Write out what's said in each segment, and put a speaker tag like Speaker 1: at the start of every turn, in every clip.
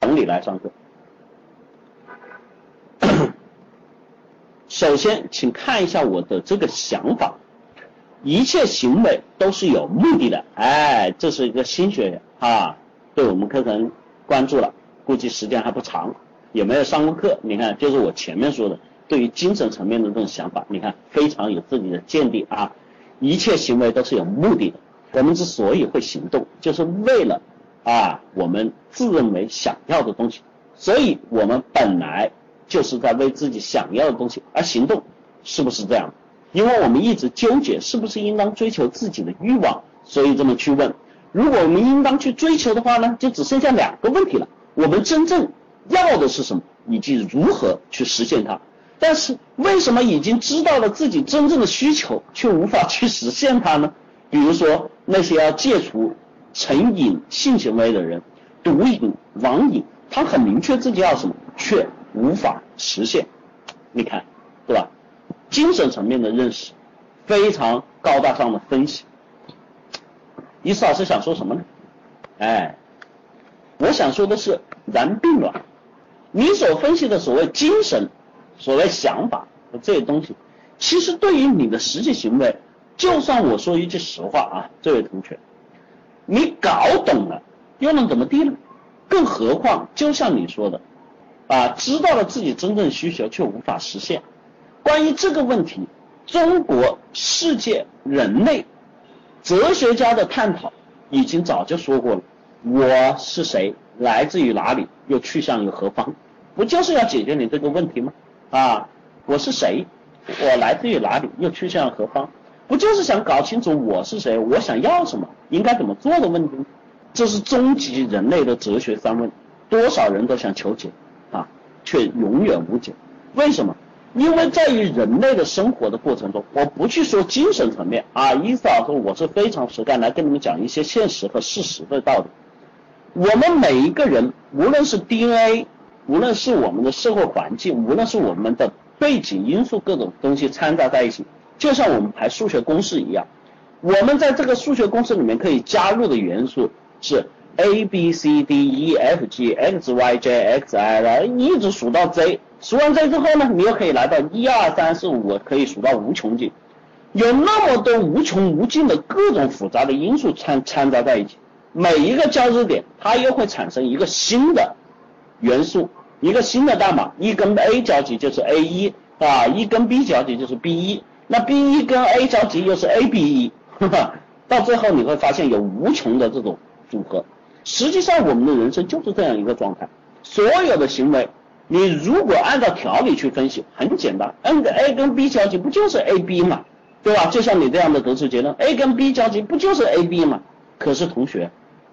Speaker 1: 等你来上课。首先，请看一下我的这个想法，一切行为都是有目的的。哎，这是一个新学员啊，对我们课程关注了，估计时间还不长，也没有上过课。你看，就是我前面说的，对于精神层面的这种想法，你看非常有自己的见地啊。一切行为都是有目的的，我们之所以会行动，就是为了啊我们自认为想要的东西，所以我们本来。就是在为自己想要的东西而行动，是不是这样？因为我们一直纠结是不是应当追求自己的欲望，所以这么去问。如果我们应当去追求的话呢，就只剩下两个问题了：我们真正要的是什么，以及如何去实现它。但是为什么已经知道了自己真正的需求，却无法去实现它呢？比如说那些要戒除成瘾性行为的人，毒瘾、网瘾，他很明确自己要什么，却。无法实现，你看，对吧？精神层面的认识，非常高大上的分析。伊斯老师想说什么呢？哎，我想说的是然并卵。你所分析的所谓精神、所谓想法和这些东西，其实对于你的实际行为，就算我说一句实话啊，这位同学，你搞懂了又能怎么地呢？更何况，就像你说的。啊，知道了自己真正需求却无法实现。关于这个问题，中国、世界、人类哲学家的探讨已经早就说过了。我是谁？来自于哪里？又去向于何方？不就是要解决你这个问题吗？啊，我是谁？我来自于哪里？又去向何方？不就是想搞清楚我是谁？我想要什么？应该怎么做的问题？这是终极人类的哲学三问，多少人都想求解。啊却永远无解，为什么？因为在于人类的生活的过程中，我不去说精神层面啊，伊斯老师，我是非常实干来跟你们讲一些现实和事实的道理。我们每一个人，无论是 DNA，无论是我们的社会环境，无论是我们的背景因素，各种东西掺杂在一起，就像我们排数学公式一样，我们在这个数学公式里面可以加入的元素是。a b c d e f g x y j x i 来一直数到 z，数完 z 之后呢，你又可以来到一二三四五，可以数到无穷尽，有那么多无穷无尽的各种复杂的因素掺掺杂在一起，每一个交织点，它又会产生一个新的元素，一个新的代码，一跟 a 交集就是 a 一啊，一跟 b 交集就是 b 一，那 b 一跟 a 交集又是 a b 一，到最后你会发现有无穷的这种组合。实际上，我们的人生就是这样一个状态。所有的行为，你如果按照条理去分析，很简单，n 跟 a 跟 b 交集不就是 a b 嘛，对吧？就像你这样的得出结论，a 跟 b 交集不就是 a b 嘛？可是同学，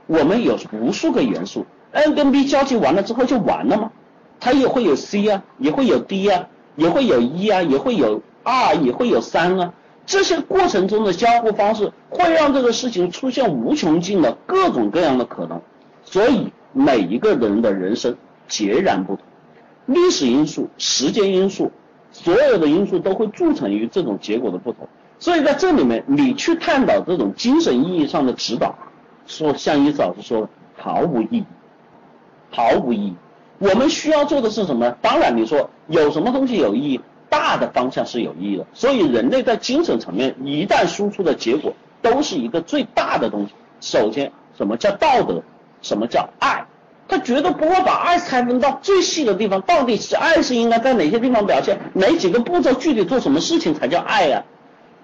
Speaker 1: 我们有无数个元素，n 跟 b 交集完了之后就完了吗？它也会有 c 啊，也会有 d 啊，也会有一啊，也会有二，也会有三啊。这些过程中的交互方式会让这个事情出现无穷尽的各种各样的可能，所以每一个人的人生截然不同，历史因素、时间因素，所有的因素都会铸成于这种结果的不同。所以在这里面，你去探讨这种精神意义上的指导，说像伊斯老师说的，毫无意义，毫无意义。我们需要做的是什么？当然，你说有什么东西有意义？大的方向是有意义的，所以人类在精神层面一旦输出的结果都是一个最大的东西。首先，什么叫道德？什么叫爱？他绝对不会把爱拆分到最细的地方，到底是爱是应该在哪些地方表现？哪几个步骤具体做什么事情才叫爱呀？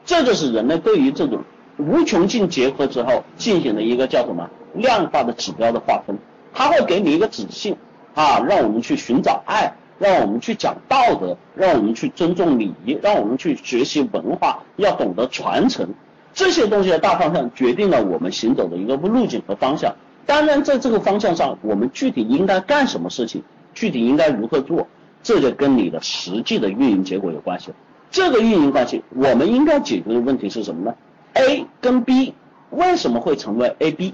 Speaker 1: 这就是人类对于这种无穷尽结合之后进行的一个叫什么量化的指标的划分，它会给你一个指性啊，让我们去寻找爱。让我们去讲道德，让我们去尊重礼仪，让我们去学习文化，要懂得传承这些东西的大方向，决定了我们行走的一个路径和方向。当然，在这个方向上，我们具体应该干什么事情，具体应该如何做，这就跟你的实际的运营结果有关系。这个运营关系，我们应该解决的问题是什么呢？A 跟 B 为什么会成为 AB？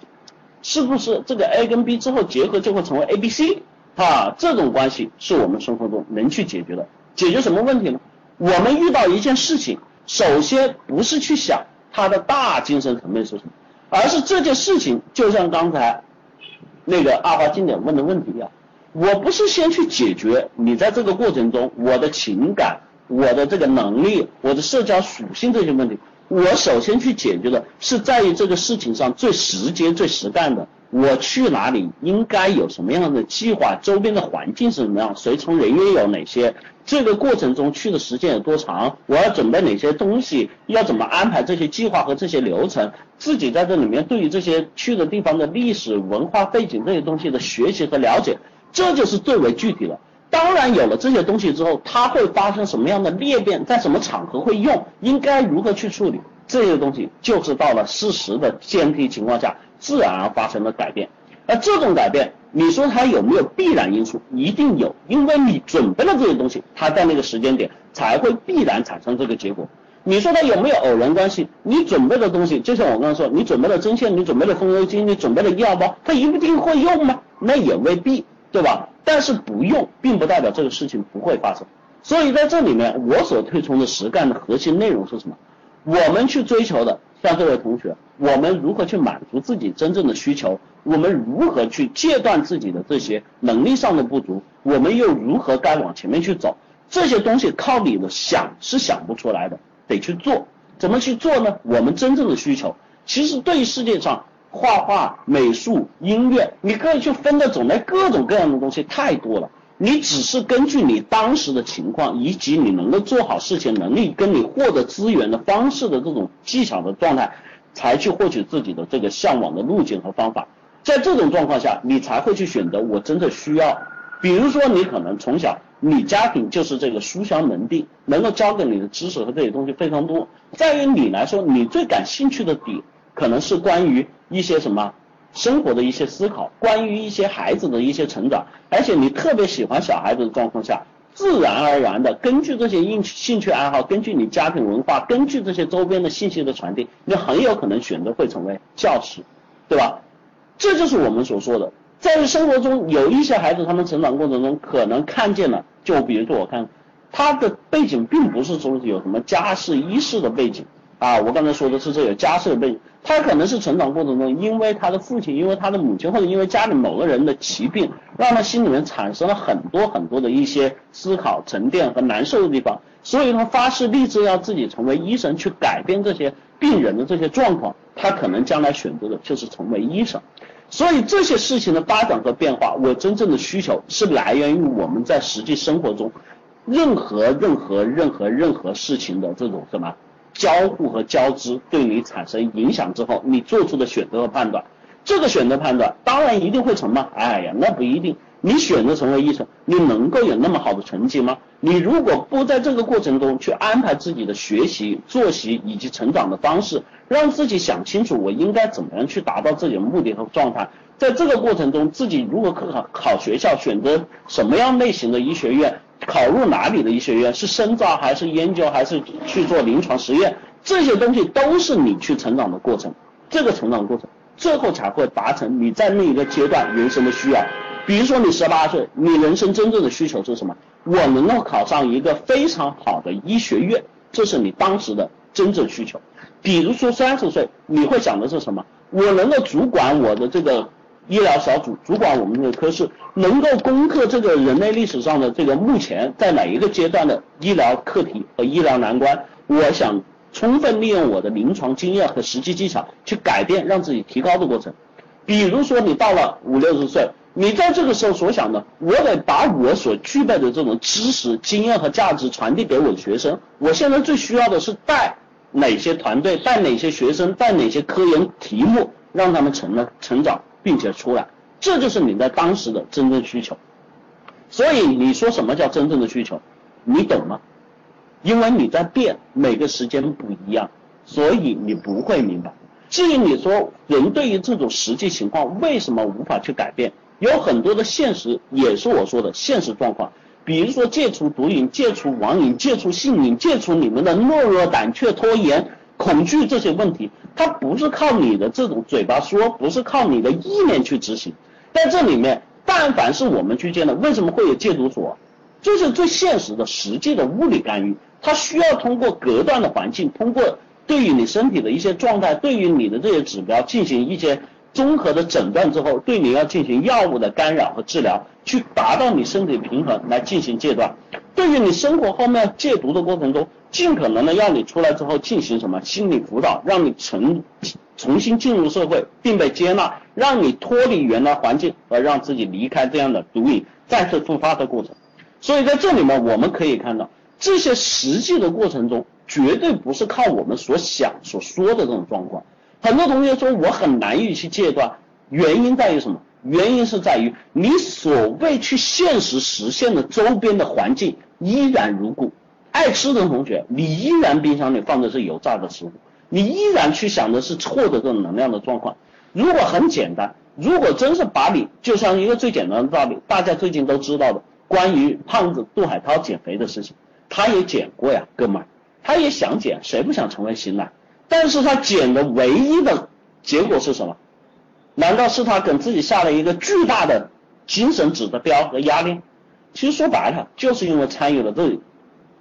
Speaker 1: 是不是这个 A 跟 B 之后结合就会成为 ABC？啊，这种关系是我们生活中能去解决的。解决什么问题呢？我们遇到一件事情，首先不是去想它的大精神层面是什么，而是这件事情就像刚才那个阿华经典问的问题一样，我不是先去解决你在这个过程中我的情感、我的这个能力、我的社交属性这些问题，我首先去解决的是在于这个事情上最实际、最实干的。我去哪里应该有什么样的计划？周边的环境是什么样？随从人员有哪些？这个过程中去的时间有多长？我要准备哪些东西？要怎么安排这些计划和这些流程？自己在这里面对于这些去的地方的历史文化背景这些东西的学习和了解，这就是最为具体的。当然有了这些东西之后，它会发生什么样的裂变？在什么场合会用？应该如何去处理？这些东西就是到了事实的前提情况下。自然而发生的改变，而这种改变，你说它有没有必然因素？一定有，因为你准备了这些东西，它在那个时间点才会必然产生这个结果。你说它有没有偶然关系？你准备的东西，就像我刚刚说，你准备了针线，你准备了风油精，你准备了医药包，它一定会用吗？那也未必，对吧？但是不用，并不代表这个事情不会发生。所以在这里面，我所推崇的实干的核心内容是什么？我们去追求的。像这位同学，我们如何去满足自己真正的需求？我们如何去戒断自己的这些能力上的不足？我们又如何该往前面去走？这些东西靠你的想是想不出来的，得去做。怎么去做呢？我们真正的需求，其实对于世界上画画、美术、音乐，你可以去分的种类各种各样的东西太多了。你只是根据你当时的情况，以及你能够做好事情能力，跟你获得资源的方式的这种技巧的状态，才去获取自己的这个向往的路径和方法。在这种状况下，你才会去选择我真的需要。比如说，你可能从小你家庭就是这个书香门第，能够教给你的知识和这些东西非常多。在于你来说，你最感兴趣的点可能是关于一些什么？生活的一些思考，关于一些孩子的一些成长，而且你特别喜欢小孩子的状况下，自然而然的根据这些兴兴趣爱好，根据你家庭文化，根据这些周边的信息的传递，你很有可能选择会成为教师，对吧？这就是我们所说的，在生活中有一些孩子，他们成长过程中可能看见了，就比如说我看他的背景并不是说有什么家世一世的背景。啊，我刚才说的是这个家世背景，他可能是成长过程中，因为他的父亲，因为他的母亲，或者因为家里某个人的疾病，让他心里面产生了很多很多的一些思考、沉淀和难受的地方，所以他发誓立志要自己成为医生，去改变这些病人的这些状况。他可能将来选择的就是成为医生。所以这些事情的发展和变化，我真正的需求是来源于我们在实际生活中任何任何任何任何事情的这种什么。交互和交织对你产生影响之后，你做出的选择和判断，这个选择判断当然一定会成吗？哎呀，那不一定。你选择成为医生，你能够有那么好的成绩吗？你如果不在这个过程中去安排自己的学习、作息以及成长的方式，让自己想清楚我应该怎么样去达到自己的目的和状态，在这个过程中，自己如果考考学校，选择什么样类型的医学院？考入哪里的医学院是深造还是研究还是去做临床实验？这些东西都是你去成长的过程，这个成长过程最后才会达成你在那一个阶段人生的需要。比如说你十八岁，你人生真正的需求是什么？我能够考上一个非常好的医学院，这是你当时的真正需求。比如说三十岁，你会想的是什么？我能够主管我的这个。医疗小组主管我们的科室，能够攻克这个人类历史上的这个目前在哪一个阶段的医疗课题和医疗难关，我想充分利用我的临床经验和实际技巧去改变，让自己提高的过程。比如说你到了五六十岁，你在这个时候所想的，我得把我所具备的这种知识、经验和价值传递给我的学生。我现在最需要的是带哪些团队，带哪些学生，带哪些科研题目，让他们成了成长。并且出来，这就是你在当时的真正需求。所以你说什么叫真正的需求，你懂吗？因为你在变，每个时间不一样，所以你不会明白。至于你说人对于这种实际情况为什么无法去改变，有很多的现实，也是我说的现实状况。比如说戒除毒瘾、戒除网瘾、戒除性瘾、戒除你们的懦弱、胆怯、拖延。恐惧这些问题，它不是靠你的这种嘴巴说，不是靠你的意念去执行。在这里面，但凡是我们去见的，为什么会有戒毒所？就是最现实的、实际的物理干预。它需要通过隔断的环境，通过对于你身体的一些状态，对于你的这些指标进行一些综合的诊断之后，对你要进行药物的干扰和治疗，去达到你身体平衡来进行戒断。对于你生活后面戒毒的过程中，尽可能的让你出来之后进行什么心理辅导，让你重重新进入社会并被接纳，让你脱离原来环境，而让自己离开这样的毒瘾再次复发的过程。所以在这里面我们可以看到，这些实际的过程中，绝对不是靠我们所想所说的这种状况。很多同学说我很难以去戒断，原因在于什么？原因是在于你所谓去现实实现的周边的环境依然如故。爱吃的同学，你依然冰箱里放的是油炸的食物，你依然去想的是错的这种能量的状况。如果很简单，如果真是把你就像一个最简单的道理，大家最近都知道的关于胖子杜海涛减肥的事情，他也减过呀，哥们儿，他也想减，谁不想成为型男？但是他减的唯一的结果是什么？难道是他给自己下了一个巨大的精神指标和压力？其实说白了，就是因为参与了这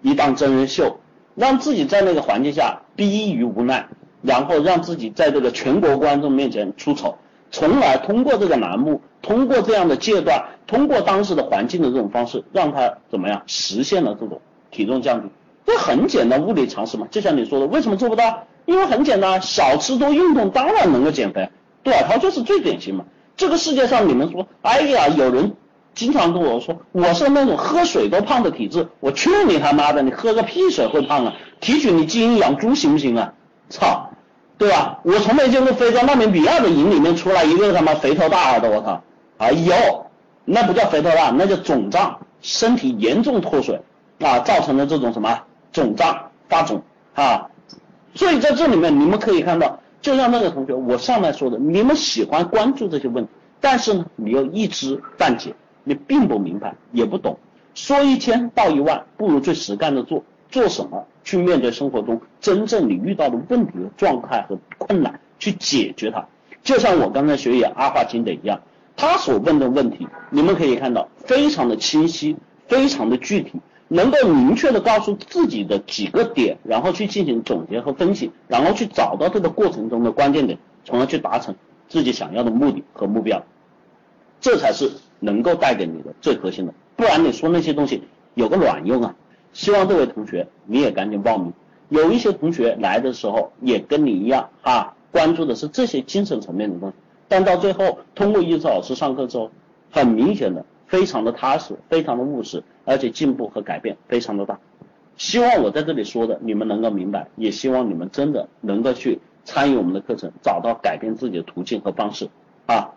Speaker 1: 一档真人秀，让自己在那个环境下逼于无奈，然后让自己在这个全国观众面前出丑，从而通过这个栏目，通过这样的阶段，通过当时的环境的这种方式，让他怎么样实现了这种体重降低？这很简单物理常识嘛，就像你说的，为什么做不到？因为很简单，少吃多运动当然能够减肥。对，他就是最典型嘛。这个世界上你们说，哎呀，有人经常跟我说，我是那种喝水都胖的体质。我去你他妈的，你喝个屁水会胖啊？提取你基因养猪行不行啊？操，对吧？我从没见过非洲纳米比亚的营里面出来一个他妈肥头大耳的，我操！啊有，那不叫肥头大，那叫肿胀，身体严重脱水啊，造成的这种什么肿胀发肿啊。所以在这里面，你们可以看到，就像那个同学，我上面说的，你们喜欢关注这些问题，但是呢，你又一知半解，你并不明白，也不懂。说一千道一万，不如最实干的做。做什么去面对生活中真正你遇到的问题的状态和困难，去解决它。就像我刚才学演阿华金的一样，他所问的问题，你们可以看到，非常的清晰，非常的具体。能够明确的告诉自己的几个点，然后去进行总结和分析，然后去找到这个过程中的关键点，从而去达成自己想要的目的和目标，这才是能够带给你的最核心的。不然你说那些东西有个卵用啊！希望这位同学你也赶紧报名。有一些同学来的时候也跟你一样啊，关注的是这些精神层面的东西，但到最后通过一次老师上课之后，很明显的。非常的踏实，非常的务实，而且进步和改变非常的大。希望我在这里说的你们能够明白，也希望你们真的能够去参与我们的课程，找到改变自己的途径和方式啊！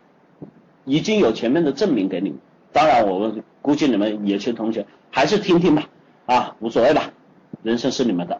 Speaker 1: 已经有前面的证明给你们，当然我们估计你们有些同学还是听听吧，啊，无所谓吧，人生是你们的。